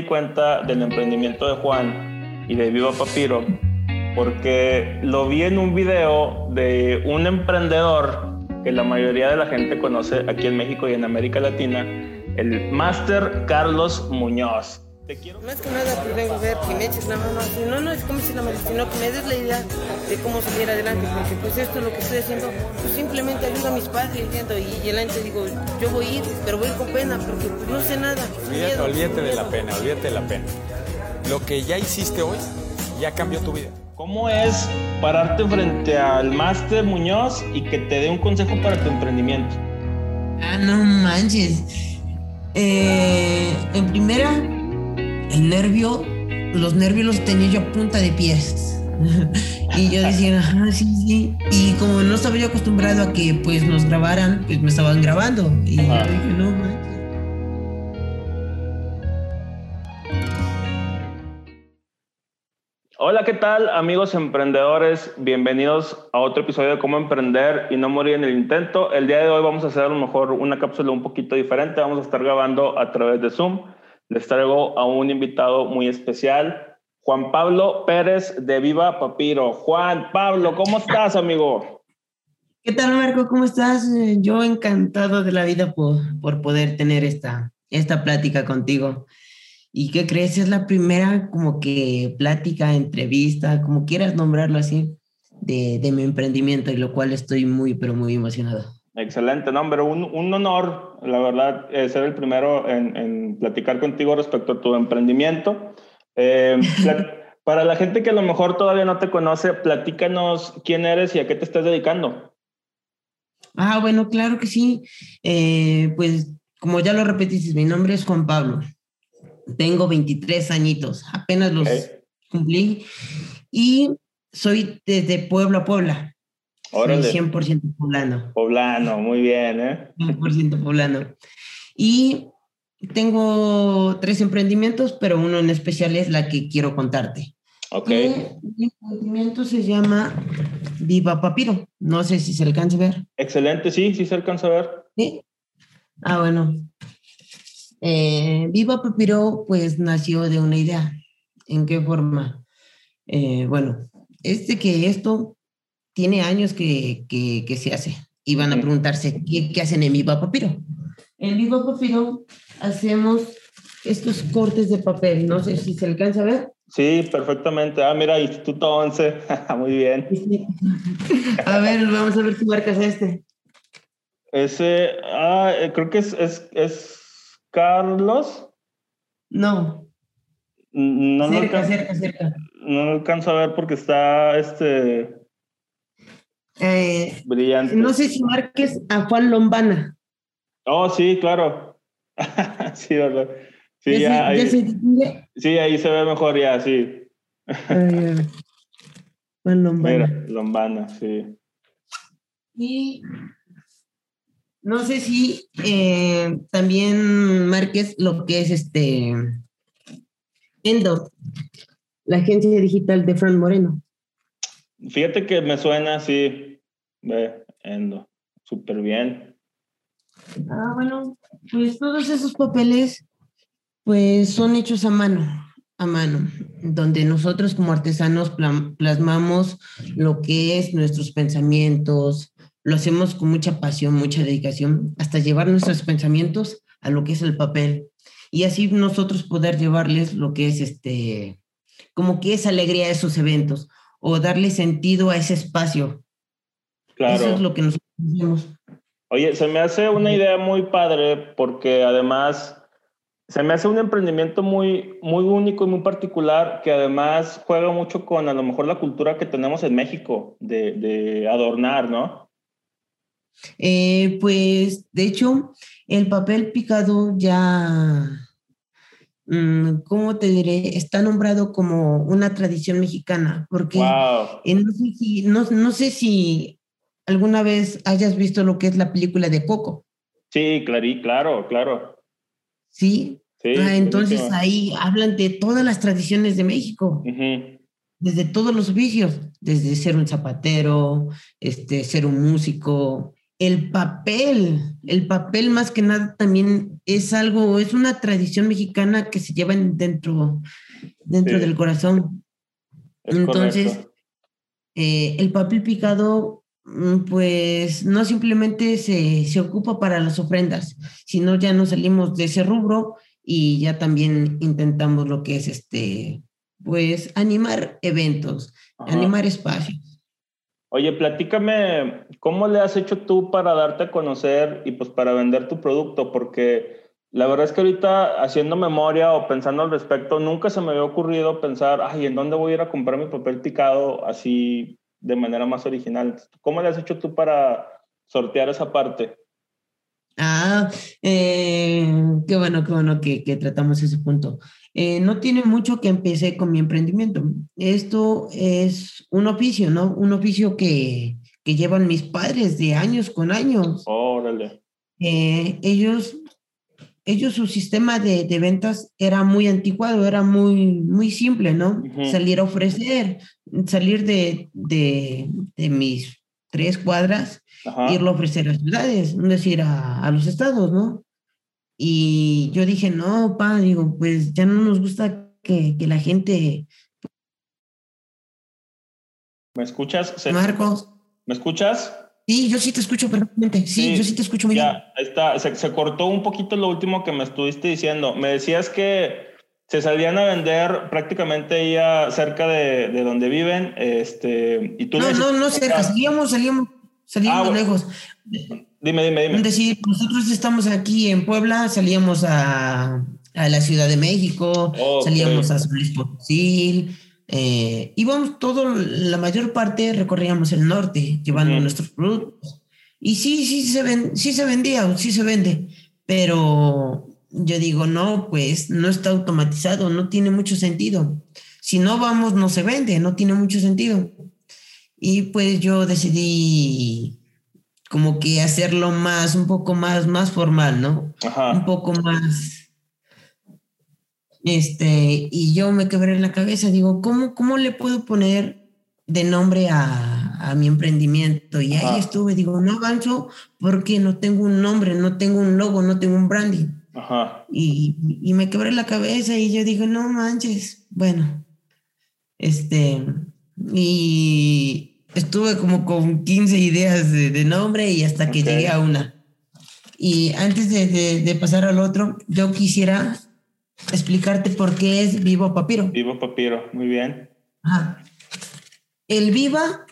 di cuenta del emprendimiento de Juan y de Viva Papiro porque lo vi en un video de un emprendedor que la mayoría de la gente conoce aquí en México y en América Latina, el Master Carlos Muñoz. Te quiero... Más que nada, pues vengo a ver que me eches la mano. No, no es como si la mano, sino que me des la idea de cómo salir adelante. Porque pues esto es lo que estoy haciendo, pues simplemente ayuda a mis padres, ¿entiendo? Y, y adelante digo, yo voy a ir, pero voy a ir con pena, porque pues, no sé nada. Olvídate, olvídate de la pena, olvídate de la pena. Lo que ya hiciste hoy ya cambió tu vida. ¿Cómo es pararte frente al máster Muñoz y que te dé un consejo para tu emprendimiento? Ah, no manches. Eh, en primera, el nervio, los nervios los tenía yo a punta de pies. y yo decía, ah, sí, sí. Y como no estaba yo acostumbrado a que pues nos grabaran, pues me estaban grabando. Y yo dije, no manches. Hola, ¿qué tal amigos emprendedores? Bienvenidos a otro episodio de Cómo Emprender y no morir en el intento. El día de hoy vamos a hacer a lo mejor una cápsula un poquito diferente. Vamos a estar grabando a través de Zoom. Les traigo a un invitado muy especial, Juan Pablo Pérez de Viva Papiro. Juan Pablo, ¿cómo estás, amigo? ¿Qué tal, Marco? ¿Cómo estás? Yo encantado de la vida por, por poder tener esta, esta plática contigo. ¿Y qué crees? Es la primera como que plática, entrevista, como quieras nombrarlo así, de, de mi emprendimiento y lo cual estoy muy, pero muy emocionado. Excelente, no, pero un, un honor, la verdad, eh, ser el primero en, en, platicar contigo respecto a tu emprendimiento. Eh, para la gente que a lo mejor todavía no te conoce, platícanos quién eres y a qué te estás dedicando. Ah, bueno, claro que sí. Eh, pues como ya lo repetiste, mi nombre es Juan Pablo. Tengo 23 añitos, apenas los okay. cumplí. Y soy desde Puebla a Puebla. Órale. Soy 100% poblano. Poblano, muy bien, ¿eh? 100% poblano. Y tengo tres emprendimientos, pero uno en especial es la que quiero contarte. Ok. Mi emprendimiento se llama Viva Papiro. No sé si se alcanza a ver. Excelente, sí, sí se alcanza a ver. Sí. Ah, bueno. Eh, Viva Papiro, pues nació de una idea. ¿En qué forma? Eh, bueno, es de que esto tiene años que, que, que se hace. Y van a preguntarse, ¿qué, ¿qué, hacen en Viva Papiro? En Viva Papiro hacemos estos cortes de papel. No sé si se alcanza a ver. Sí, perfectamente. Ah, mira, Instituto 11. Muy bien. a ver, vamos a ver si marcas este. Ese, ah, creo que es, es, es Carlos. No. No cerca, alcanzo, cerca, cerca. No lo alcanzo a ver porque está este. Eh, brillante. No sé si marques a Juan Lombana. Oh, sí, claro. sí, verdad. Sí, ya, ya, ahí, ya se sí, ahí se ve mejor ya, sí. Juan Lombana. Mira, Lombana, sí. Y no sé si eh, también marques lo que es este Endo, la agencia digital de Fran Moreno. Fíjate que me suena así, ve, Endo, súper bien. Ah, bueno, pues todos esos papeles, pues son hechos a mano, a mano, donde nosotros como artesanos plasmamos lo que es nuestros pensamientos, lo hacemos con mucha pasión, mucha dedicación, hasta llevar nuestros pensamientos a lo que es el papel. Y así nosotros poder llevarles lo que es este, como que esa alegría a esos eventos, o darle sentido a ese espacio. Claro. Eso es lo que nosotros hacemos. Oye, se me hace una idea muy padre porque además se me hace un emprendimiento muy, muy único y muy particular que además juega mucho con a lo mejor la cultura que tenemos en México de, de adornar, ¿no? Eh, pues, de hecho, el papel picado ya, mmm, ¿cómo te diré? Está nombrado como una tradición mexicana, porque wow. eh, no, sé si, no, no, sé si alguna vez hayas visto lo que es la película de Coco. Sí, clarí, claro, claro. Sí. sí ah, entonces ahí hablan de todas las tradiciones de México. Uh -huh. Desde todos los oficios, desde ser un zapatero, este, ser un músico, el papel, el papel más que nada también es algo, es una tradición mexicana que se lleva dentro, dentro del corazón. Entonces, eh, el papel picado, pues no simplemente se, se, ocupa para las ofrendas, sino ya nos salimos de ese rubro y ya también intentamos lo que es este, pues animar eventos, animar espacios. Oye, platícame, ¿cómo le has hecho tú para darte a conocer y pues para vender tu producto? Porque la verdad es que ahorita haciendo memoria o pensando al respecto, nunca se me había ocurrido pensar, ay, ¿en dónde voy a ir a comprar mi papel picado así de manera más original? ¿Cómo le has hecho tú para sortear esa parte? Ah, eh, qué bueno, qué bueno que, que tratamos ese punto. Eh, no tiene mucho que empecé con mi emprendimiento. Esto es un oficio, ¿no? Un oficio que, que llevan mis padres de años con años. Órale. Eh, ellos, ellos, su sistema de, de, ventas era muy anticuado, era muy, muy simple, ¿no? Salir a ofrecer, salir de, de, de mis tres cuadras, irlo a ofrecer a ciudades, es decir, a, a los estados, ¿no? Y yo dije, no, pa, digo, pues ya no nos gusta que, que la gente... ¿Me escuchas? Marcos. ¿Me escuchas? Sí, yo sí te escucho perfectamente. Sí, yo sí te escucho muy ya, bien. está. Se, se, cortó un poquito lo último que me estuviste diciendo. Me decías que se salían a vender prácticamente ya cerca de, de donde viven. Este, y tú no, no, no cerca. Salíamos, salíamos, salíamos ah, lejos. Dime, dime, dime. Decir, nosotros estamos aquí en Puebla, salíamos a, a la Ciudad de México, okay. salíamos a San Luis Potosí, eh, íbamos todo, la mayor parte recorríamos el norte llevando -huh. nuestros productos. Y sí, sí se, ven, sí se vendía, sí se vende, pero yo digo, no, pues no está automatizado, no tiene mucho sentido. Si no vamos, no se vende, no tiene mucho sentido. Y pues yo decidí como que hacerlo más, un poco más, más formal, ¿no? Ajá. Un poco más. Este, y yo me quebré en la cabeza, digo, ¿cómo, cómo le puedo poner de nombre a, a mi emprendimiento? Y Ajá. ahí estuve, digo, no avanzo porque no tengo un nombre, no tengo un logo, no tengo un branding. Ajá. Y, y me quebré la cabeza y yo digo, no manches, bueno, este, y estuve como con 15 ideas de, de nombre y hasta que okay. llegué a una. Y antes de, de, de, pasar al otro, yo quisiera explicarte por qué es Vivo Papiro. Vivo Papiro, muy bien. Ajá. El Viva,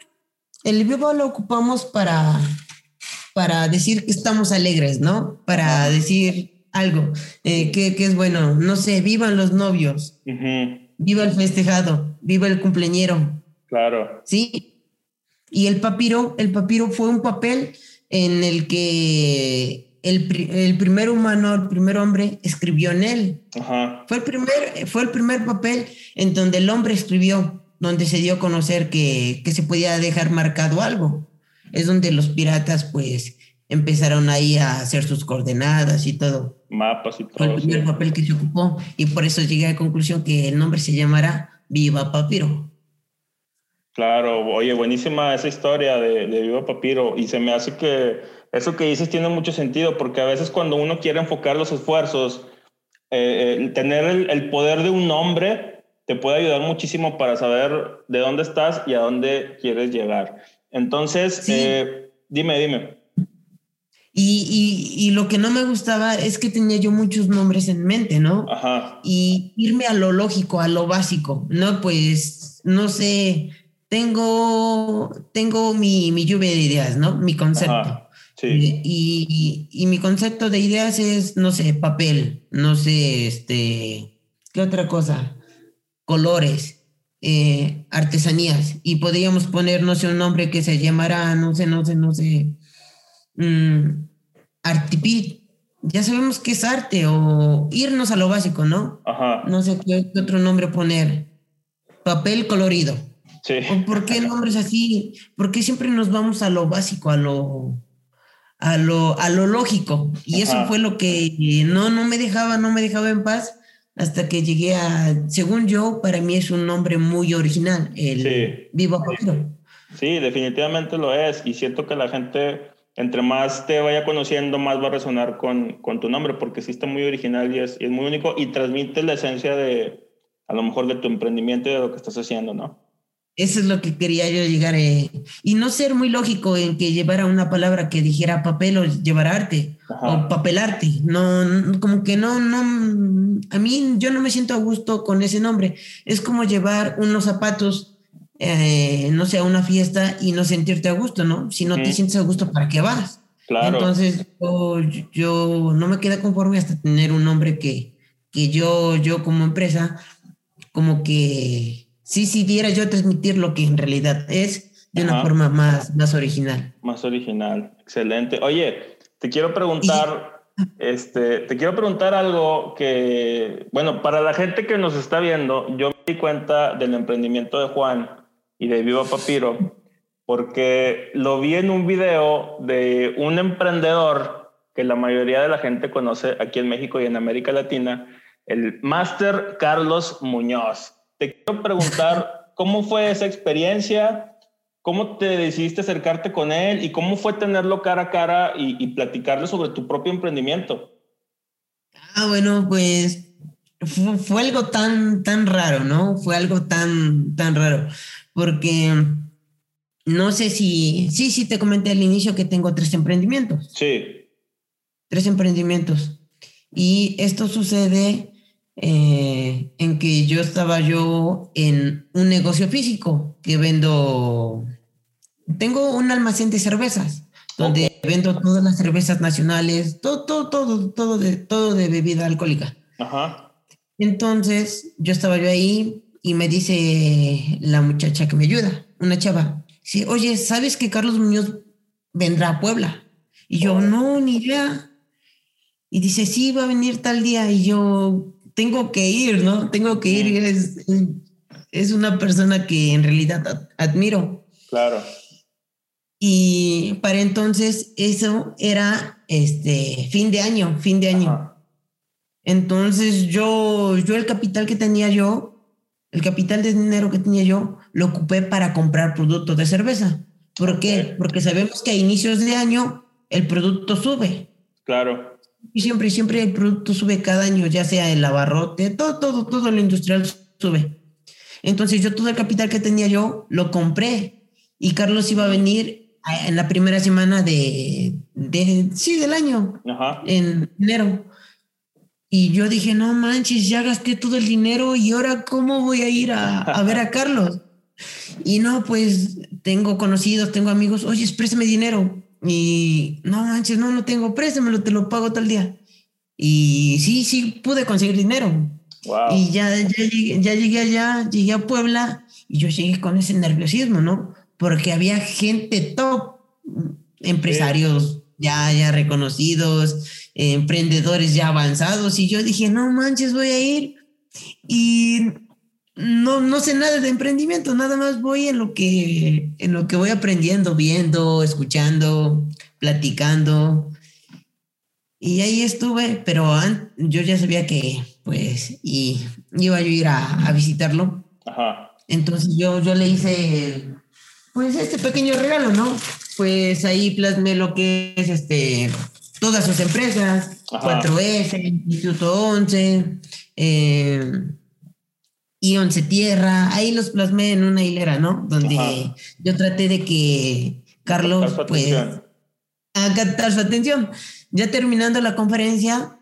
el Viva lo ocupamos para, para decir que estamos alegres, ¿no? Para decir algo eh, que, que, es bueno. No sé, vivan los novios. Uh -huh. Viva el festejado, viva el cumpleañero. Claro. Sí, y el papiro, el papiro fue un papel en el que el, el primer humano, el primer hombre escribió en él. Fue, el primer, fue el primer papel en donde el hombre escribió, donde se dio a conocer que, que se podía dejar marcado algo. Es donde los piratas pues empezaron ahí a hacer sus coordenadas y todo. Mapas y todo. Fue el primer sí. papel que se ocupó y por eso llegué a la conclusión que el nombre se llamará Viva Papiro. Claro, oye, buenísima esa historia de, de Viva Papiro y se me hace que eso que dices tiene mucho sentido porque a veces cuando uno quiere enfocar los esfuerzos, eh, eh, tener el, el, poder de un nombre te puede ayudar muchísimo para saber de dónde estás y a dónde quieres llegar. Entonces, sí. eh, dime, dime. Y, y, y, lo que no me gustaba es que tenía yo muchos nombres en mente, ¿no? Ajá. Y irme a lo lógico, a lo básico, ¿no? Pues, no sé, tengo, tengo mi, mi lluvia de ideas, ¿no? Mi concepto. Ajá, sí. y, y, y, mi concepto de ideas es, no sé, papel, no sé, este, ¿qué otra cosa? Colores, eh, artesanías. Y podríamos poner, no sé, un nombre que se llamara, no sé, no sé, no sé, um, Artipit. Ya sabemos qué es arte o irnos a lo básico, ¿no? Ajá. No sé qué, qué otro nombre poner. Papel colorido. Sí. ¿Por qué nombres así? ¿Por qué siempre nos vamos a lo básico, a lo, a lo, a lo lógico? Y Ajá. eso fue lo que no, no me dejaba, no me dejaba en paz hasta que llegué a, según yo, para mí es un nombre muy original, el sí. Vivo Papiro. Sí, definitivamente lo es. Y siento que la gente entre más te vaya conociendo, más va a resonar con, con tu nombre, porque sí está muy original y es, y es muy único y transmite la esencia de, a lo mejor, de tu emprendimiento y de lo que estás haciendo, ¿no? Eso es lo que quería yo llegar. Eh, y no ser muy lógico en que llevara una palabra que dijera papel o llevar arte o papelarte. No, no, como que no, no. A mí yo no me siento a gusto con ese nombre. Es como llevar unos zapatos, eh, no sé, a una fiesta y no sentirte a gusto, ¿no? Si no te sientes a gusto, ¿para qué vas? Claro. Entonces yo, yo no me queda conforme hasta tener un nombre que, que yo, yo como empresa, como que sí, sí diera yo a transmitir lo que en realidad es de una forma más, más original. Más original, excelente. Oye, te quiero preguntar, este, te quiero preguntar algo que, bueno, para la gente que nos está viendo, yo me di cuenta del emprendimiento de Juan y de Viva Papiro, porque lo vi en un video de un emprendedor que la mayoría de la gente conoce aquí en México y en América Latina, el Master Carlos Muñoz te quiero preguntar cómo fue esa experiencia, cómo te decidiste acercarte con él y cómo fue tenerlo cara a cara y, platicarle sobre tu propio emprendimiento. Ah, bueno, pues fue, algo tan, tan raro, ¿no? Fue algo tan, tan raro, porque no sé si, sí, sí, te comenté al inicio que tengo tres emprendimientos. Sí. Tres emprendimientos. Y esto sucede eh, en que yo estaba yo en un negocio físico que vendo, tengo un almacén de cervezas donde vendo todas las cervezas nacionales, todo, todo, todo, todo de, todo de bebida alcohólica. Ajá. Entonces yo estaba yo ahí y me dice la muchacha que me ayuda, una chava, sí, oye, ¿sabes que Carlos Muñoz vendrá a Puebla? Y yo, no, ni idea. Y dice, sí, va a venir tal día. Y yo, tengo que ir, ¿no? Tengo que ir. Es, es una persona que en realidad admiro. Claro. Y para entonces eso era este fin de año, fin de año. Entonces yo, yo el capital que tenía yo, el capital de dinero que tenía yo, lo ocupé para comprar productos de cerveza. ¿Por qué? Porque sabemos que a inicios de año el producto sube. Claro. Y siempre, siempre el producto sube cada año, ya sea el abarrote, todo, todo, todo lo industrial sube. Entonces yo todo el capital que tenía yo lo compré y Carlos iba a venir en la primera semana de, de sí, del año, en enero. Y yo dije, no manches, ya gasté todo el dinero y ahora cómo voy a ir a, a ver a Carlos. Y no, pues tengo conocidos, tengo amigos, oye, exprésame dinero. Y no manches, no lo tengo, préstamelo, te lo pago tal día. Y sí, sí, pude conseguir dinero. Y ya, ya, llegué, ya llegué allá, llegué a Puebla y yo llegué con ese nerviosismo, ¿no? Porque había gente top, empresarios ya, ya reconocidos, emprendedores ya avanzados. Y yo dije, no manches, voy a ir. Y no, no sé nada de emprendimiento, nada más voy en lo que, en lo que voy aprendiendo, viendo, escuchando, platicando. Y ahí estuve, pero yo ya sabía que, pues, y iba yo a ir a, visitarlo. Entonces yo, yo le hice, pues, este pequeño regalo, ¿no? Pues ahí plasmé lo que es, este, todas sus empresas, 4S, Instituto 11, eh, y Once Tierra, ahí los plasmé en una hilera, ¿no? Donde yo traté de que Carlos, pues, a captar su atención. Ya terminando la conferencia,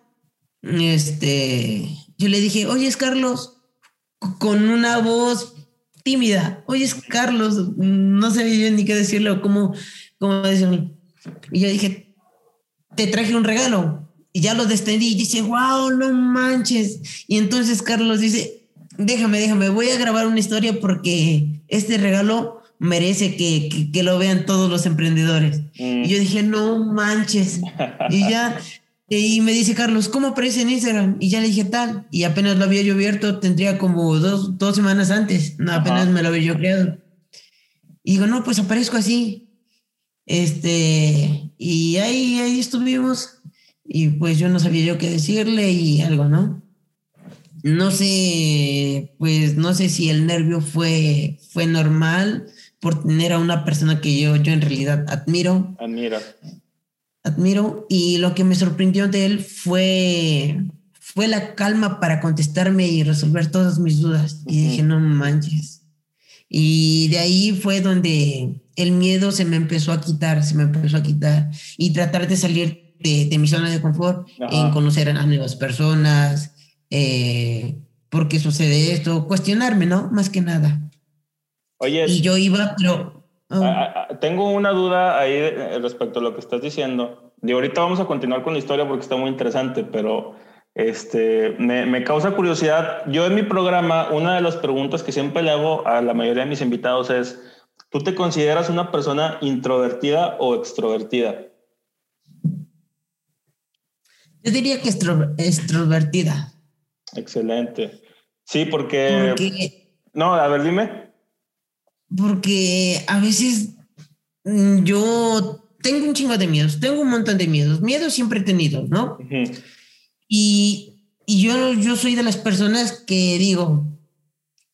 este, yo le dije, oye, es Carlos, con una voz tímida, oye, es Carlos, no sabía yo ni qué decirle o cómo, cómo decirlo. Y yo dije, te traje un regalo. Y ya lo destendí y dice, wow, no manches. Y entonces Carlos dice, déjame, déjame, voy a grabar una historia porque este regalo merece que, que, lo vean todos los emprendedores. Y yo dije, no manches. y ya, y me dice Carlos, ¿cómo aparece en Instagram? Y ya le dije tal. Y apenas lo había yo abierto, tendría como dos, dos semanas antes. No, apenas me lo había yo creado. Y digo, no, pues aparezco así. Este, y ahí, ahí estuvimos. Y pues yo no sabía yo qué decirle y algo, ¿no? No sé, pues no sé si el nervio fue, fue normal por tener a una persona que yo, yo en realidad admiro. Admira. Admiro. Y lo que me sorprendió de él fue, fue la calma para contestarme y resolver todas mis dudas. Y dije, no manches. Y de ahí fue donde el miedo se me empezó a quitar, se me empezó a quitar. Y tratar de salir de, mi zona de confort, en conocer a nuevas personas, eh, por qué sucede esto, cuestionarme, ¿no? Más que nada. Oye. Y yo iba, pero. Oh. tengo una duda ahí eh, respecto a lo que estás diciendo. Y ahorita vamos a continuar con la historia porque está muy interesante, pero este, me, me, causa curiosidad. Yo en mi programa, una de las preguntas que siempre le hago a la mayoría de mis invitados es, ¿tú te consideras una persona introvertida o extrovertida? Yo diría que extrovertida. Excelente. Sí, porque... No, a ver, dime. Porque a veces mm, yo tengo un chingo de miedos, tengo un montón de miedos. Miedos siempre he tenido, ¿no? Y, y yo, yo soy de las personas que digo,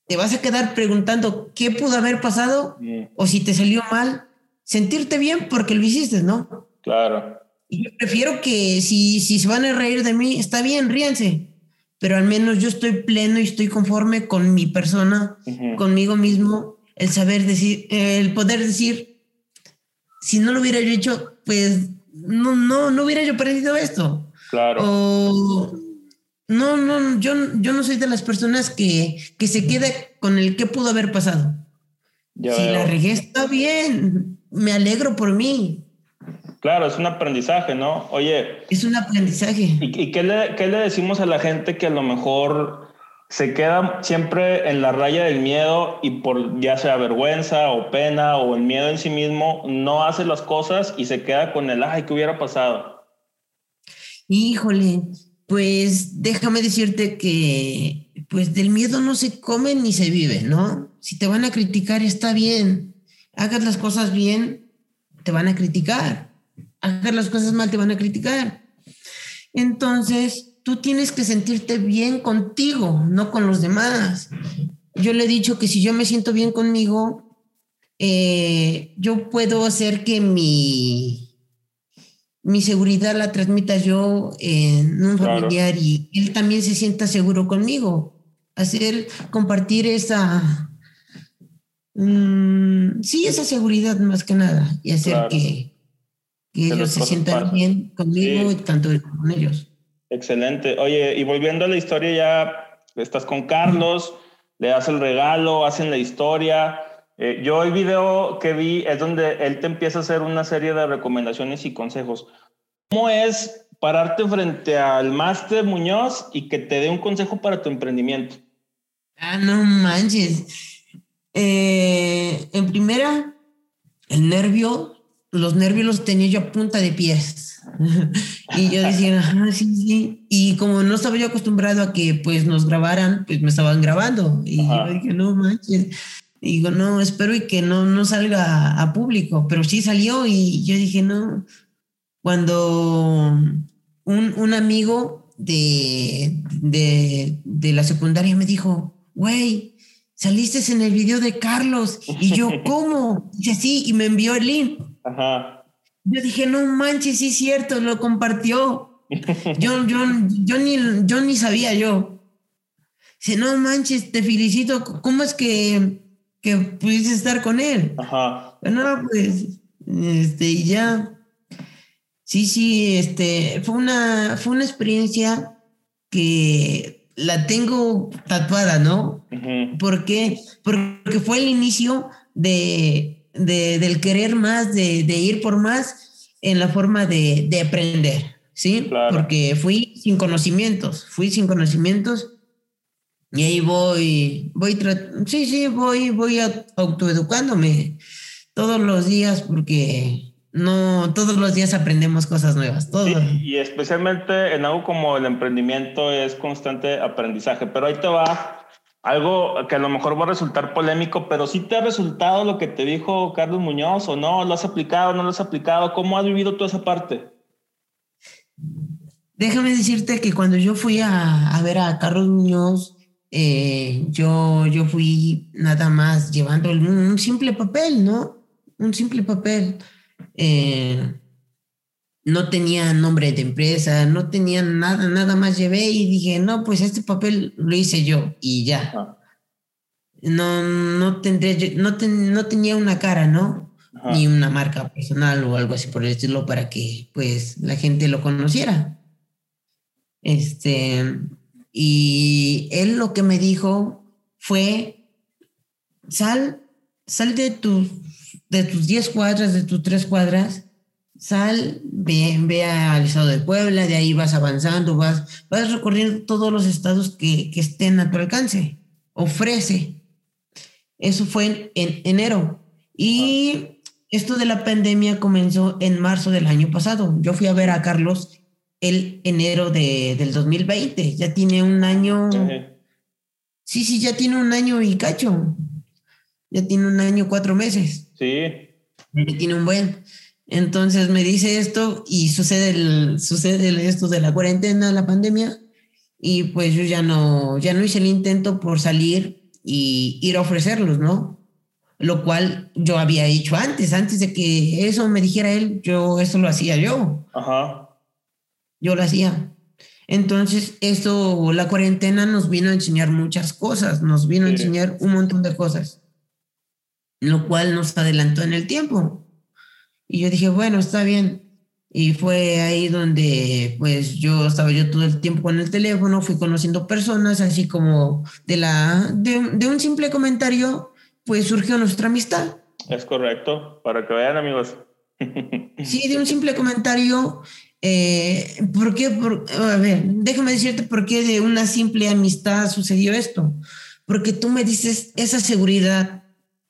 te vas a quedar preguntando qué pudo haber pasado o si te salió mal, sentirte bien porque lo hiciste, ¿no? Claro. Y yo prefiero que si, si se van a reír de mí, está bien, ríanse pero al menos yo estoy pleno y estoy conforme con mi persona, conmigo mismo, el saber decir, el poder decir, si no lo hubiera yo hecho, pues no, no, no hubiera yo perdido esto. Claro. O, no, no, yo, yo no soy de las personas que, que se quede con el que pudo haber pasado. si la regué está bien, me alegro por mí. Claro, es un aprendizaje, ¿no? Oye. Es un aprendizaje. ¿Y, qué, le, qué, le, decimos a la gente que a lo mejor se queda siempre en la raya del miedo y por ya sea vergüenza o pena o el miedo en sí mismo, no hace las cosas y se queda con el, ay, ¿qué hubiera pasado? Híjole, pues déjame decirte que pues del miedo no se come ni se vive, ¿no? Si te van a criticar está bien, hagas las cosas bien, te van a criticar hacer las cosas mal te van a criticar. Entonces, tú tienes que sentirte bien contigo, no con los demás. Yo le he dicho que si yo me siento bien conmigo, eh, yo puedo hacer que mi, mi seguridad la transmita yo en un familiar y él también se sienta seguro conmigo. Hacer, compartir esa, mm, sí, esa seguridad más que nada y hacer que, que ellos se sientan bien conmigo y tanto con ellos. Excelente. Oye, y volviendo a la historia, ya estás con Carlos, le das el regalo, hacen la historia. Eh, yo el video que vi es donde él te empieza a hacer una serie de recomendaciones y consejos. ¿Cómo es pararte frente al máster Muñoz y que te dé un consejo para tu emprendimiento? Ah, no manches. Eh, en primera, el nervio los nervios los tenía yo a punta de pies. y yo decía, sí, sí. Y como no estaba yo acostumbrado a que pues nos grabaran, pues me estaban grabando. Y yo dije, no manches. Y digo, no, espero y que no, no salga a público. Pero sí salió y yo dije, no. Cuando un, un amigo de, de, de la secundaria me dijo, güey, saliste en el video de Carlos. Y yo, ¿cómo? Dice, sí, y me envió el link. Ajá. Yo dije, no manches, sí es cierto, lo compartió. Yo, yo, yo, ni, yo ni sabía yo. Dice, no manches, te felicito. ¿Cómo es que, que pudiste estar con él? Ajá. Bueno, pues, este, ya. Sí, sí, este, fue una, fue una experiencia que la tengo tatuada, ¿no? ¿Por qué? Porque fue el inicio de, de, del querer más, de, de, ir por más en la forma de, de aprender, ¿sí? Porque fui sin conocimientos, fui sin conocimientos y ahí voy, voy, sí, sí, voy, voy autoeducándome todos los días porque no todos los días aprendemos cosas nuevas. Todo. y especialmente en algo como el emprendimiento es constante aprendizaje. Pero ahí te va algo que a lo mejor va a resultar polémico, pero ¿sí te ha resultado lo que te dijo Carlos Muñoz o no? ¿Lo has aplicado, no lo has aplicado? ¿Cómo has vivido toda esa parte? Déjame decirte que cuando yo fui a, ver a Carlos Muñoz, eh, yo, yo fui nada más llevando un simple papel, ¿no? Un simple papel. Eh, no tenía nombre de empresa, no tenía nada, nada más llevé y dije, no, pues este papel lo hice yo y ya. Ah. No, no tendría, no, no tenía una cara, ¿no? Ni una marca personal o algo así por el estilo para que pues la gente lo conociera. Este, y él lo que me dijo fue, sal, sal de, tus de tus 10 cuadras, de tus 3 cuadras, sal, ve, ve al estado de Puebla, de ahí vas avanzando, vas, vas recorriendo todos los estados que, que estén a tu alcance. Ofrece. Eso fue en, enero. Y esto de la pandemia comenzó en marzo del año pasado. Yo fui a ver a Carlos el enero de, del 2020. Ya tiene un año. Sí, sí, ya tiene un año y cacho. Ya tiene un año, cuatro meses. Sí. Ya tiene un buen. Entonces me dice esto y sucede, el, sucede esto de la cuarentena, la pandemia, y pues yo ya no, ya no hice el intento por salir y ir a ofrecerlos, ¿no? Lo cual yo había hecho antes, antes de que eso me dijera él, yo eso lo hacía yo. Ajá. Yo lo hacía. Entonces, esto, la cuarentena nos vino a enseñar muchas cosas, nos vino a enseñar un montón de cosas, lo cual nos adelantó en el tiempo. Y yo dije, bueno, está bien. Y fue ahí donde, pues, yo estaba yo todo el tiempo con el teléfono, fui conociendo personas, así como de la, de, de un simple comentario, pues surgió nuestra amistad. Es correcto, para que vean, amigos. sí, de un simple comentario. Eh, ¿Por qué? a ver, déjame decirte por qué de una simple amistad sucedió esto. Porque tú me dices esa seguridad,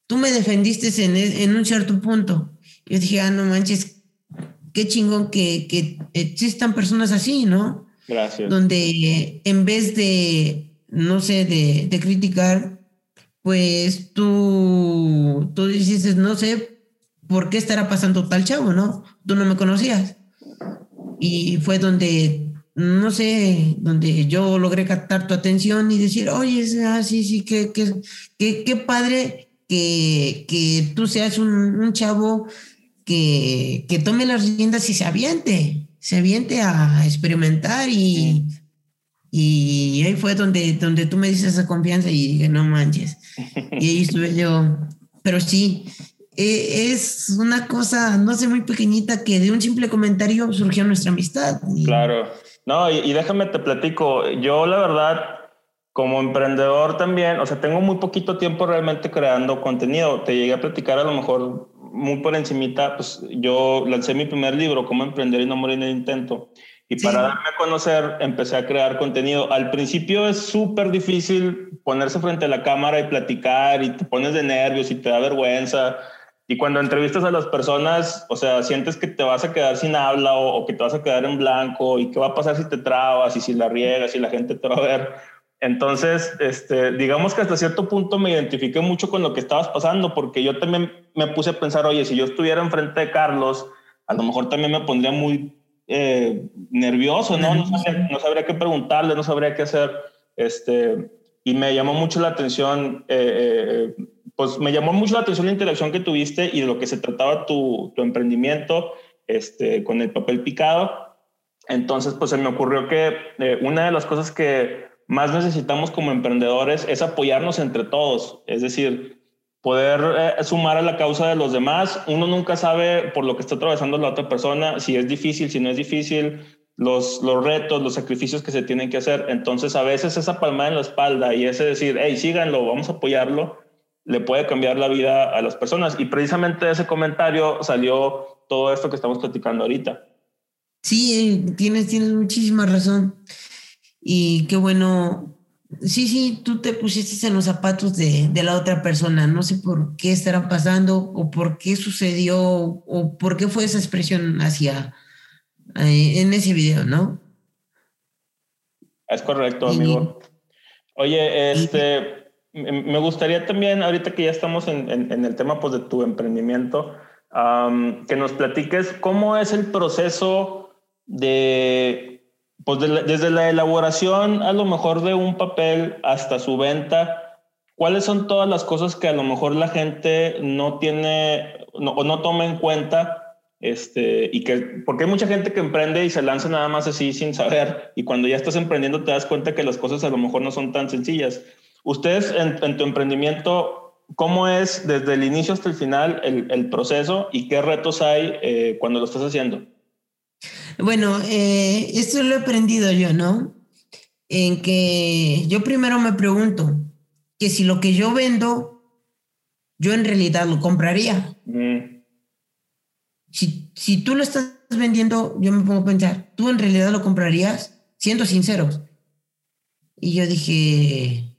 tú me defendiste en, en un cierto punto yo dije, ah, no manches, qué chingón que, que existan personas así, ¿no? Gracias. Donde en vez de, no sé, de, de criticar, pues tú, tú dices, no sé por qué estará pasando tal chavo, ¿no? Tú no me conocías. Y fue donde, no sé, donde yo logré captar tu atención y decir, oye, ah, sí, sí, qué, qué, qué, padre que, que, tú seas un, un chavo que, tome las riendas y se aviente, se aviente a experimentar y, y ahí fue donde, donde tú me dices esa confianza y dije, no manches. Y ahí estuve yo. Pero sí, e, es una cosa, no sé, muy pequeñita que de un simple comentario surgió nuestra amistad. Claro. No, y, y, déjame te platico. Yo, la verdad, como emprendedor también, o sea, tengo muy poquito tiempo realmente creando contenido. Te llegué a platicar a lo mejor muy por encimita, pues yo lancé mi primer libro, Cómo emprender y no morir en el intento. Y para darme a conocer, empecé a crear contenido. Al principio es súper difícil ponerse frente a la cámara y platicar y te pones de nervios y te da vergüenza. Y cuando entrevistas a las personas, o sea, sientes que te vas a quedar sin habla o, o que te vas a quedar en blanco y qué va a pasar si te trabas y si la riegas y la gente te va a ver. Entonces, este, digamos que hasta cierto punto me identifiqué mucho con lo que estabas pasando, porque yo también me puse a pensar, oye, si yo estuviera enfrente de Carlos, a lo mejor también me pondría muy eh, nervioso, ¿no? No sabría, qué preguntarle, no sabría qué hacer. Este, y me llamó mucho la atención, eh, eh, pues me llamó mucho la atención la interacción que tuviste y de lo que se trataba tu, tu emprendimiento este, con el papel picado. Entonces, pues se me ocurrió que una de las cosas que más necesitamos como emprendedores es apoyarnos entre todos, es decir, poder eh, sumar a la causa de los demás. Uno nunca sabe por lo que está atravesando la otra persona, si es difícil, si no es difícil, los, los retos, los sacrificios que se tienen que hacer. Entonces, a veces esa palmada en la espalda y ese decir, hey, síganlo, vamos a apoyarlo, le puede cambiar la vida a las personas. Y precisamente de ese comentario salió todo esto que estamos platicando ahorita. Sí, tienes, tienes muchísima razón. Y qué bueno, sí, sí, tú te pusiste en los zapatos de, de, la otra persona. No sé por qué estará pasando o por qué sucedió o por qué fue esa expresión hacia eh, en ese video, ¿no? Es correcto, amigo. Oye, este, me gustaría también, ahorita que ya estamos en, en, el tema pues, de tu emprendimiento, que nos platiques cómo es el proceso de pues desde la elaboración a lo mejor de un papel hasta su venta, ¿cuáles son todas las cosas que a lo mejor la gente no tiene o no toma en cuenta Este, y que, porque hay mucha gente que emprende y se lanza nada más así sin saber, y cuando ya estás emprendiendo te das cuenta que las cosas a lo mejor no son tan sencillas. Ustedes en, tu emprendimiento, ¿cómo es desde el inicio hasta el final el, proceso y qué retos hay eh, cuando lo estás haciendo? Bueno, eh, esto lo he aprendido yo, ¿no? En que yo primero me pregunto que si lo que yo vendo, yo en realidad lo compraría. Si, si tú lo estás vendiendo, yo me pongo a pensar, ¿tú en realidad lo comprarías? Siendo sinceros. Y yo dije,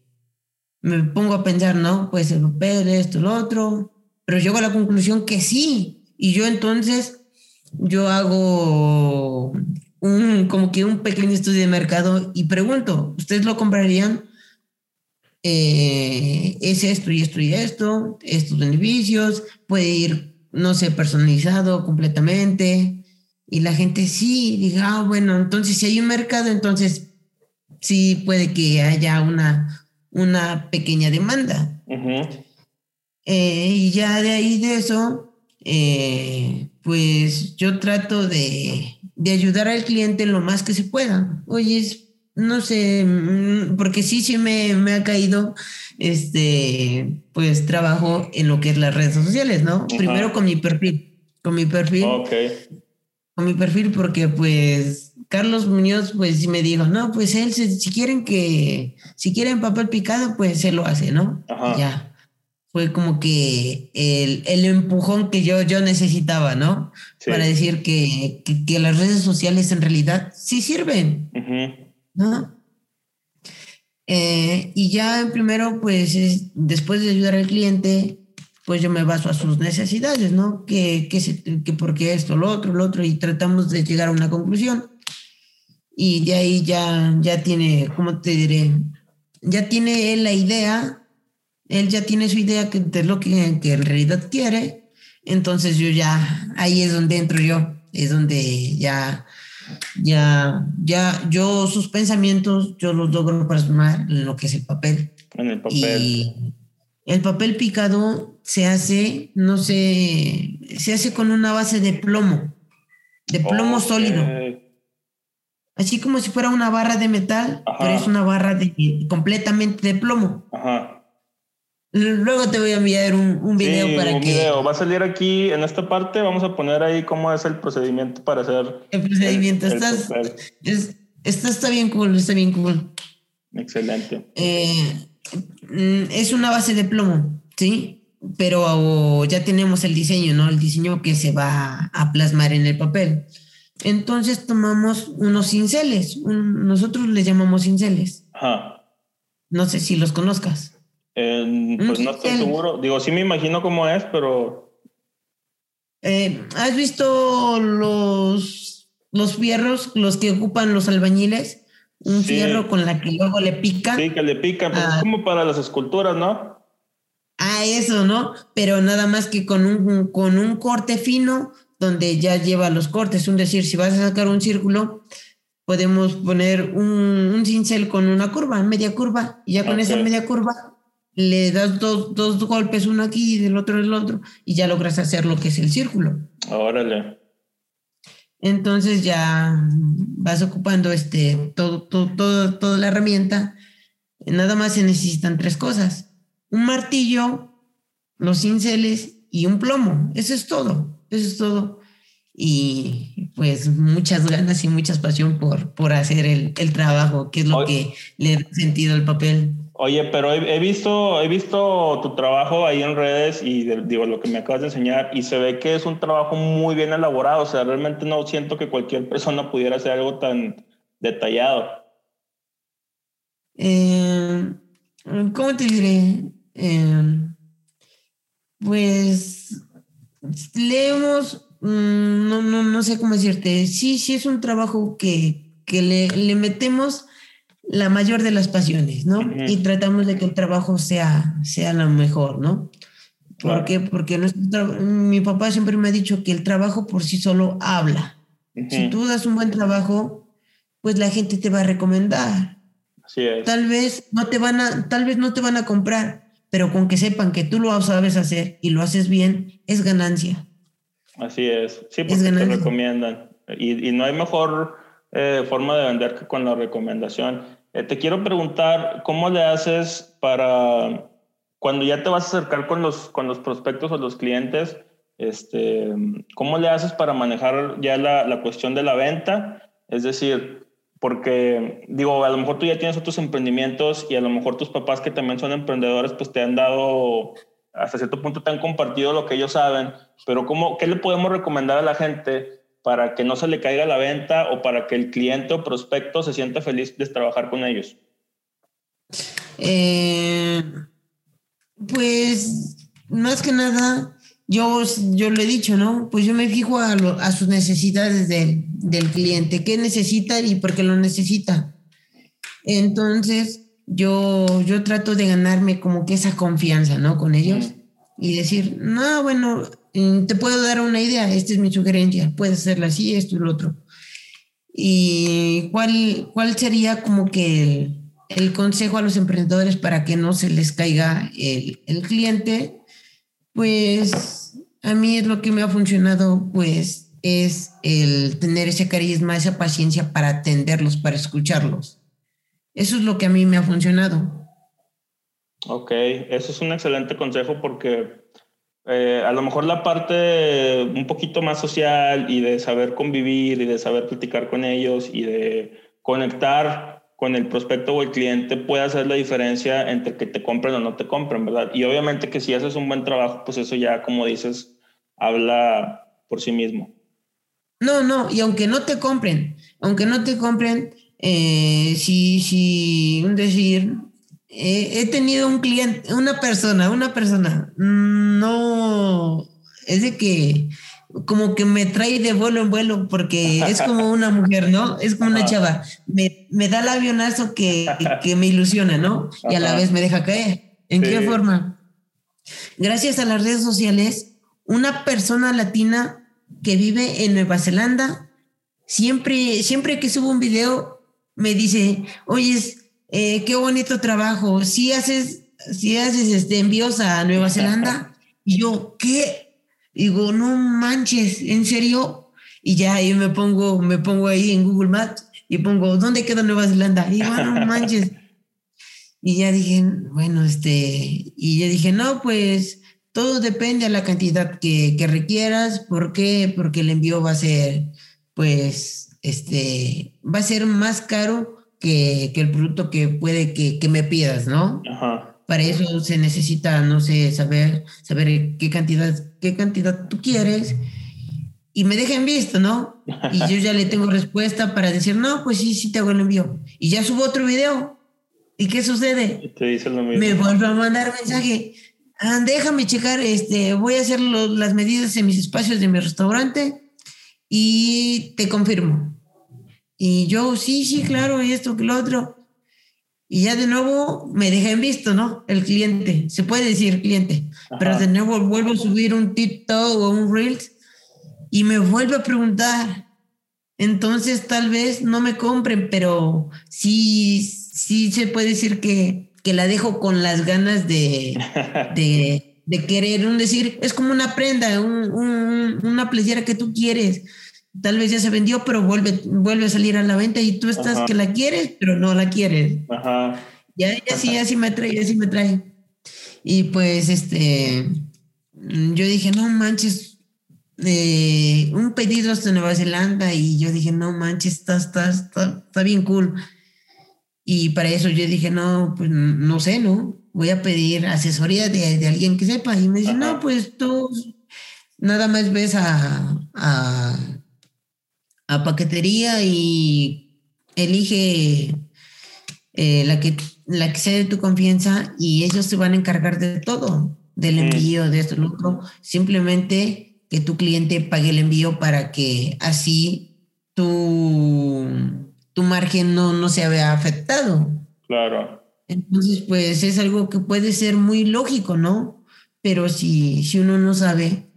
me pongo a pensar, ¿no? Pues el papel, esto, lo otro. Pero llego a la conclusión que sí. Y yo entonces, yo hago un, como que un pequeño estudio de mercado y pregunto, ¿ustedes lo comprarían? Eh, es esto y esto y esto, estos beneficios, puede ir, no sé, personalizado completamente. Y la gente sí, diga, ah, bueno, entonces si hay un mercado, entonces sí puede que haya una, una pequeña demanda. Eh, y ya de ahí de eso, eh, pues yo trato de, de ayudar al cliente lo más que se pueda. Oye, no sé, mm, porque sí, sí me, me, ha caído, este, pues trabajo en lo que es las redes sociales, ¿no? Primero con mi perfil, con mi perfil. Ok. Con mi perfil porque pues Carlos Muñoz pues sí me dijo, no, pues él si, quieren que, si quieren papel picado, pues él lo hace, ¿no? Ya fue como que el, el, empujón que yo, yo necesitaba, ¿no? Para decir que, que, las redes sociales en realidad sí sirven, ¿no? Eh, y ya primero, pues después de ayudar al cliente, pues yo me baso a sus necesidades, ¿no? Que, que, se, que porque esto, lo otro, lo otro, y tratamos de llegar a una conclusión. Y de ahí ya, ya tiene, ¿cómo te diré? Ya tiene la idea él ya tiene su idea de lo que, que en realidad quiere, entonces yo ya, ahí es donde entro yo, es donde ya, ya, ya, yo sus pensamientos, yo los logro plasmar en lo que es el papel. En el papel. Y el papel picado se hace, no sé, se hace con una base de plomo, de plomo sólido. Así como si fuera una barra de metal, pero es una barra de, completamente de plomo. Ajá. Luego te voy a enviar un, un video sí, para un que. Video. Va a salir aquí en esta parte. Vamos a poner ahí cómo es el procedimiento para hacer. El procedimiento. Estás, es, está bien cool, está bien cool. Excelente. Eh, es una base de plomo, ¿sí? Pero ya tenemos el diseño, ¿no? El diseño que se va a plasmar en el papel. Entonces tomamos unos cinceles. nosotros les llamamos cinceles. Ajá. No sé si los conozcas pues no estoy seguro. Digo, sí me imagino cómo es, pero. Eh, ¿Has visto los, los fierros, los que ocupan los albañiles? Un fierro con la que luego le pican. Sí, que le pican, pues es ah. como para las esculturas, ¿no? Ah, eso, ¿no? Pero nada más que con un, con un corte fino donde ya lleva los cortes. Es decir, si vas a sacar un círculo, podemos poner un, cincel con una curva, media curva, y ya con esa media curva le das dos, dos, golpes, uno aquí y del otro el otro, y ya logras hacer lo que es el círculo. Órale. Entonces ya vas ocupando este, todo, todo, toda la herramienta. Nada más se necesitan tres cosas. Un martillo, los cinceles y un plomo. Eso es todo. Eso es todo. Y pues muchas ganas y mucha pasión por, por hacer el, el trabajo, que es lo que le da sentido al papel. Oye, pero he, visto, he visto tu trabajo ahí en redes y digo lo que me acabas de enseñar y se ve que es un trabajo muy bien elaborado. O sea, realmente no siento que cualquier persona pudiera hacer algo tan detallado. Eh, ¿Cómo te diré? Eh, pues leemos, mm, no, no, no sé cómo decirte. Sí, sí es un trabajo que, que le, le metemos la mayor de las pasiones, ¿no? Y tratamos de que el trabajo sea, sea lo mejor, ¿no? ¿Por qué? Porque mi papá siempre me ha dicho que el trabajo por sí solo habla. Si tú das un buen trabajo, pues la gente te va a recomendar. Así es. Tal vez no te van a, tal vez no te van a comprar, pero con que sepan que tú lo sabes hacer y lo haces bien, es ganancia. Así es. Sí, porque te recomiendan. Y, y, no hay mejor eh, forma de vender con la recomendación. Eh, te quiero preguntar, ¿cómo le haces para cuando ya te vas a acercar con los, con los prospectos o los clientes? Este, ¿Cómo le haces para manejar ya la, la cuestión de la venta? Es decir, porque digo, a lo mejor tú ya tienes otros emprendimientos y a lo mejor tus papás que también son emprendedores, pues te han dado, hasta cierto punto te han compartido lo que ellos saben, pero ¿cómo, ¿qué le podemos recomendar a la gente para que no se le caiga la venta o para que el cliente o prospecto se sienta feliz de trabajar con ellos? Eh, pues más que nada, yo, yo lo he dicho, ¿no? Pues yo me fijo a, a sus necesidades del, del, cliente, qué necesita y por qué lo necesita. Entonces, yo, yo trato de ganarme como que esa confianza, ¿no? Con ellos y decir, no, bueno, te puedo dar una idea, esta es mi sugerencia, puedes hacerla así, esto y lo otro. ¿Y cuál, cuál sería como que el, el consejo a los emprendedores para que no se les caiga el, el, cliente? Pues a mí es lo que me ha funcionado, pues es el tener ese carisma, esa paciencia para atenderlos, para escucharlos. Eso es lo que a mí me ha funcionado. Ok, eso es un excelente consejo porque eh, a lo mejor la parte un poquito más social y de saber convivir y de saber platicar con ellos y de conectar con el prospecto o el cliente puede hacer la diferencia entre que te compren o no te compren, ¿verdad? Y obviamente que si haces un buen trabajo, pues eso ya, como dices, habla por sí mismo. No, no, y aunque no te compren, aunque no te compren, eh, si, si, un decir, he tenido un cliente, una persona, una persona, no, es de que como que me trae de vuelo en vuelo porque es como una mujer, ¿no? Es como una chava. Me, me da el avionazo que, que, me ilusiona, ¿no? Y a la vez me deja caer. ¿En qué forma? Gracias a las redes sociales, una persona latina que vive en Nueva Zelanda, siempre, siempre que subo un video, me dice, oye, eh, qué bonito trabajo. Si haces, si haces este, envíos a Nueva Zelanda, y yo, ¿qué? Digo, no manches, ¿en serio? Y ya ahí me pongo, me pongo ahí en Google Maps y pongo, ¿dónde queda Nueva Zelanda? Y digo, no manches. Y ya dije, bueno, este, y ya dije, no, pues todo depende a la cantidad que, que requieras. ¿Por qué? Porque el envío va a ser, pues, este, va a ser más caro que, que el producto que puede que, que me pidas, ¿no? Ajá. Para eso se necesita, no sé, saber, saber qué cantidad, qué cantidad tú quieres y me dejen visto, ¿no? Y yo ya le tengo respuesta para decir, no, pues sí, sí te hago el envío. Y ya subo otro video. ¿Y qué sucede? Te dice lo mismo. Me vuelve a mandar mensaje. Ah, déjame checar, este, voy a hacer las medidas en mis espacios de mi restaurante y te confirmo. Y yo, sí, sí, claro, y esto que lo otro. Y ya de nuevo me deja en visto, ¿no? El cliente, se puede decir cliente, pero de nuevo vuelvo a subir un TikTok o un Reels y me vuelve a preguntar. Entonces tal vez no me compren, pero sí, sí se puede decir que, que la dejo con las ganas de, de, de querer, un decir, es como una prenda, un, un, una playera que tú quieres tal vez ya se vendió, pero vuelve, vuelve a salir a la venta y tú estás que la quieres, pero no la quieres. Ajá. Ya, ya sí, así me trae, así me trae. Y pues, este, yo dije, no manches, eh, un pedido hasta Nueva Zelanda y yo dije, no manches, está, está, está, está bien cool. Y para eso yo dije, no, pues no sé, ¿no? Voy a pedir asesoría de, de alguien que sepa. Y me dice, no, pues tú nada más ves a, a a paquetería y elige eh, la, que, la que sea de tu confianza y ellos se van a encargar de todo, del envío, de esto, lo otro. Simplemente que tu cliente pague el envío para que así tu, tu margen no, no se vea afectado. Claro. Entonces, pues es algo que puede ser muy lógico, ¿no? Pero si, si uno no sabe,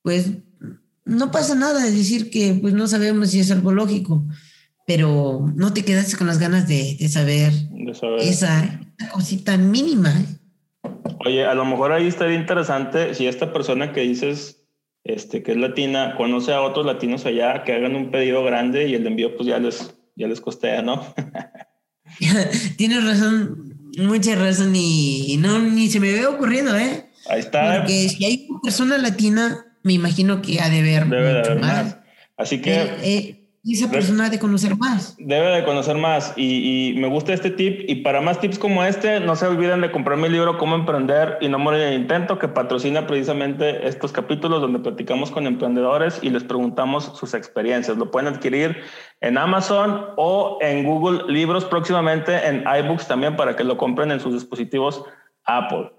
pues no pasa nada de decir que pues no sabemos si es algo lógico, pero no te quedaste con las ganas de, saber, esa cosita mínima. Oye, a lo mejor ahí estaría interesante si esta persona que dices este, que es latina, conoce a otros latinos allá que hagan un pedido grande y el envío pues ya les, ya les costea, ¿no? Tienes razón, mucha razón y, no, ni se me ve ocurriendo, ¿eh? Ahí está. Porque si hay una persona latina, me imagino que ha de ver Debe de haber más. Así que... Eh, eh, y esa persona de conocer más. Debe de conocer más y, y, me gusta este tip y para más tips como este no se olviden de comprar mi libro Cómo emprender y no morir en el intento que patrocina precisamente estos capítulos donde platicamos con emprendedores y les preguntamos sus experiencias. Lo pueden adquirir en Amazon o en Google Libros próximamente en iBooks también para que lo compren en sus dispositivos Apple.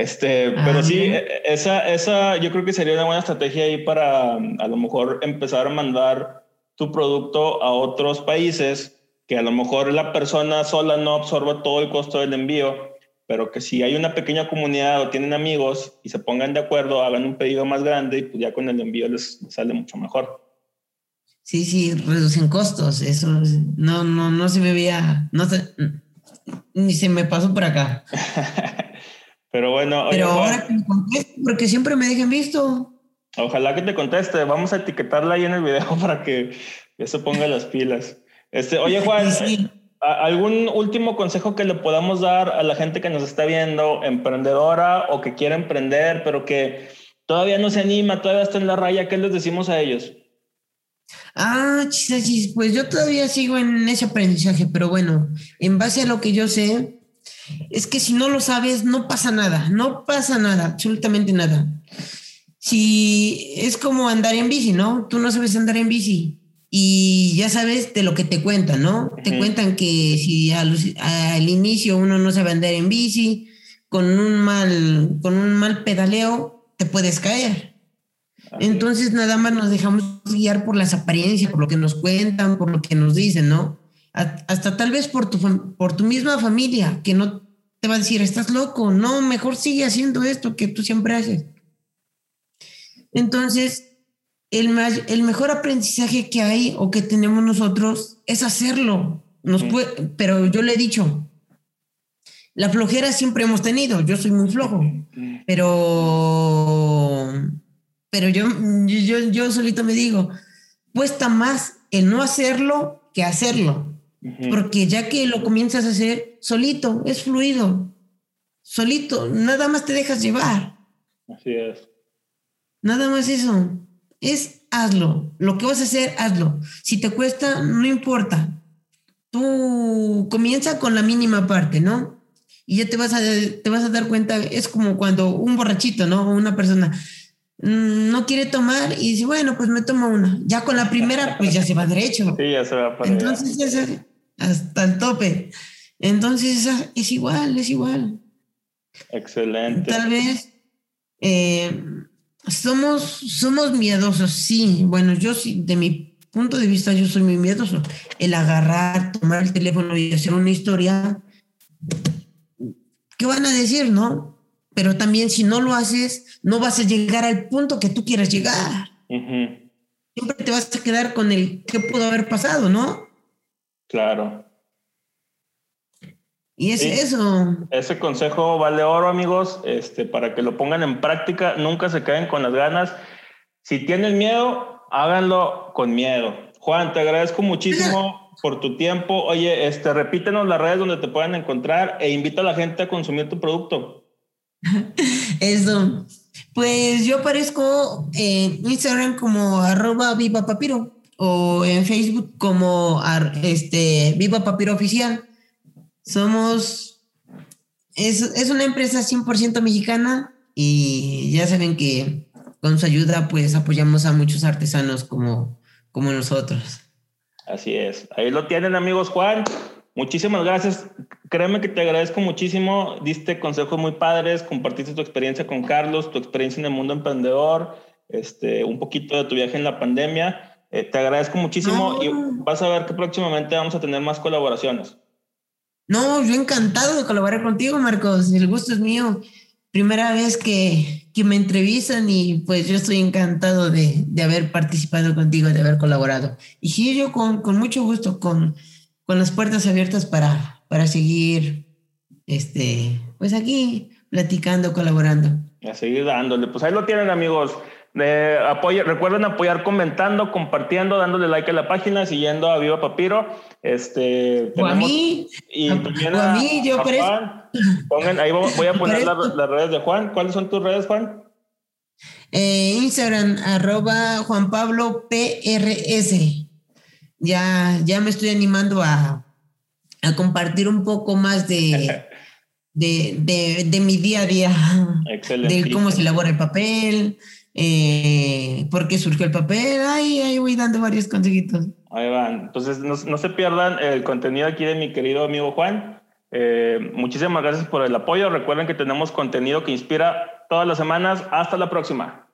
Este, pero ah, sí, esa, esa yo creo que sería una buena estrategia ahí para a lo mejor empezar a mandar tu producto a otros países que a lo mejor la persona sola no absorba todo el costo del envío, pero que si hay una pequeña comunidad o tienen amigos y se pongan de acuerdo, hagan un pedido más grande y pues ya con el envío les sale mucho mejor. Sí, sí, reducen costos, eso no, no, no se me veía, no se, ni se me pasó por acá. pero bueno. Pero ahora que me porque siempre me dejan visto. Ojalá que te conteste. Vamos a etiquetarla ahí en el video para que ya se ponga las pilas. Este, oye, Juan, ¿algún último consejo que le podamos dar a la gente que nos está viendo, emprendedora o que quiere emprender, pero que todavía no se anima, todavía está en la raya? ¿Qué les decimos a ellos? Ah, pues yo todavía sigo en ese aprendizaje, pero bueno, en base a lo que yo sé, es que si no lo sabes, no pasa nada, no pasa nada, absolutamente nada si es como andar en bici, ¿no? Tú no sabes andar en bici y ya sabes de lo que te cuentan, ¿no? Te cuentan que si al, inicio uno no sabe andar en bici, con un mal, con un mal pedaleo, te puedes caer. Entonces nada más nos dejamos guiar por las apariencias, por lo que nos cuentan, por lo que nos dicen, ¿no? Hasta tal vez por tu, por tu misma familia, que no te va a decir, estás loco, no, mejor sigue haciendo esto que tú siempre haces. Entonces, el, el mejor aprendizaje que hay o que tenemos nosotros es hacerlo. Nos puede, pero yo le he dicho, la flojera siempre hemos tenido, yo soy muy flojo, pero, pero yo, yo, yo solito me digo, cuesta más el no hacerlo que hacerlo, porque ya que lo comienzas a hacer solito, es fluido, solito, nada más te dejas llevar. Así es. Nada más eso. Es hazlo. Lo que vas a hacer, hazlo. Si te cuesta, no importa. Tú comienza con la mínima parte, ¿no? Y ya te vas a, te vas a dar cuenta, es como cuando un borrachito, ¿no? Una persona mm, no quiere tomar y dice, bueno, pues me tomo una. Ya con la primera, pues ya se va derecho. Sí, ya se va para Entonces, es hasta el tope. Entonces, es igual, es igual. Excelente. Tal vez eh, somos, somos miedosos, sí. Bueno, yo sí, de mi punto de vista, yo soy muy miedoso. El agarrar, tomar el teléfono y hacer una historia, ¿qué van a decir, no? Pero también si no lo haces, no vas a llegar al punto que tú quieras llegar. Siempre te vas a quedar con el qué pudo haber pasado, ¿no? Claro. Y es eso. Ese consejo vale oro, amigos, este, para que lo pongan en práctica, nunca se queden con las ganas. Si tienen miedo, háganlo con miedo. Juan, te agradezco muchísimo por tu tiempo. Oye, este, repítenos las redes donde te puedan encontrar e invita a la gente a consumir tu producto. Eso. Pues yo aparezco en Instagram como arroba viva papiro o en Facebook como este, viva papiro oficial. Somos, es, es una empresa 100% mexicana y ya saben que con su ayuda pues apoyamos a muchos artesanos como, como nosotros. Así es. Ahí lo tienen amigos Juan. Muchísimas gracias. Créeme que te agradezco muchísimo. Diste consejos muy padres, compartiste tu experiencia con Carlos, tu experiencia en el mundo emprendedor, este, un poquito de tu viaje en la pandemia. Eh, te agradezco muchísimo y vas a ver que próximamente vamos a tener más colaboraciones. No, yo encantado de colaborar contigo, Marcos. El gusto es mío. Primera vez que, que me entrevistan y pues yo estoy encantado de, de, haber participado contigo, de haber colaborado. Y sí, yo con, con mucho gusto, con, con las puertas abiertas para, para seguir, este, pues aquí platicando, colaborando. A seguir dándole. Pues ahí lo tienen, amigos. Eh, recuerden apoyar comentando, compartiendo, dándole like a la página, siguiendo a Viva Papiro. Este, o a mí. Y también a, mí, yo Juan. Pongan, ahí voy a poner las redes de Juan. ¿Cuáles son tus redes, Juan? Eh, Instagram, arroba Juan Pablo PRS. Ya, ya me estoy animando a, a compartir un poco más de, de, de, mi día a día. Excelente. De cómo se elabora el papel, eh, por qué surgió el papel. Ahí, ahí voy dando varios consejitos. Ahí van. Entonces, no, no, se pierdan el contenido aquí de mi querido amigo Juan. Eh, muchísimas gracias por el apoyo. Recuerden que tenemos contenido que inspira todas las semanas. Hasta la próxima.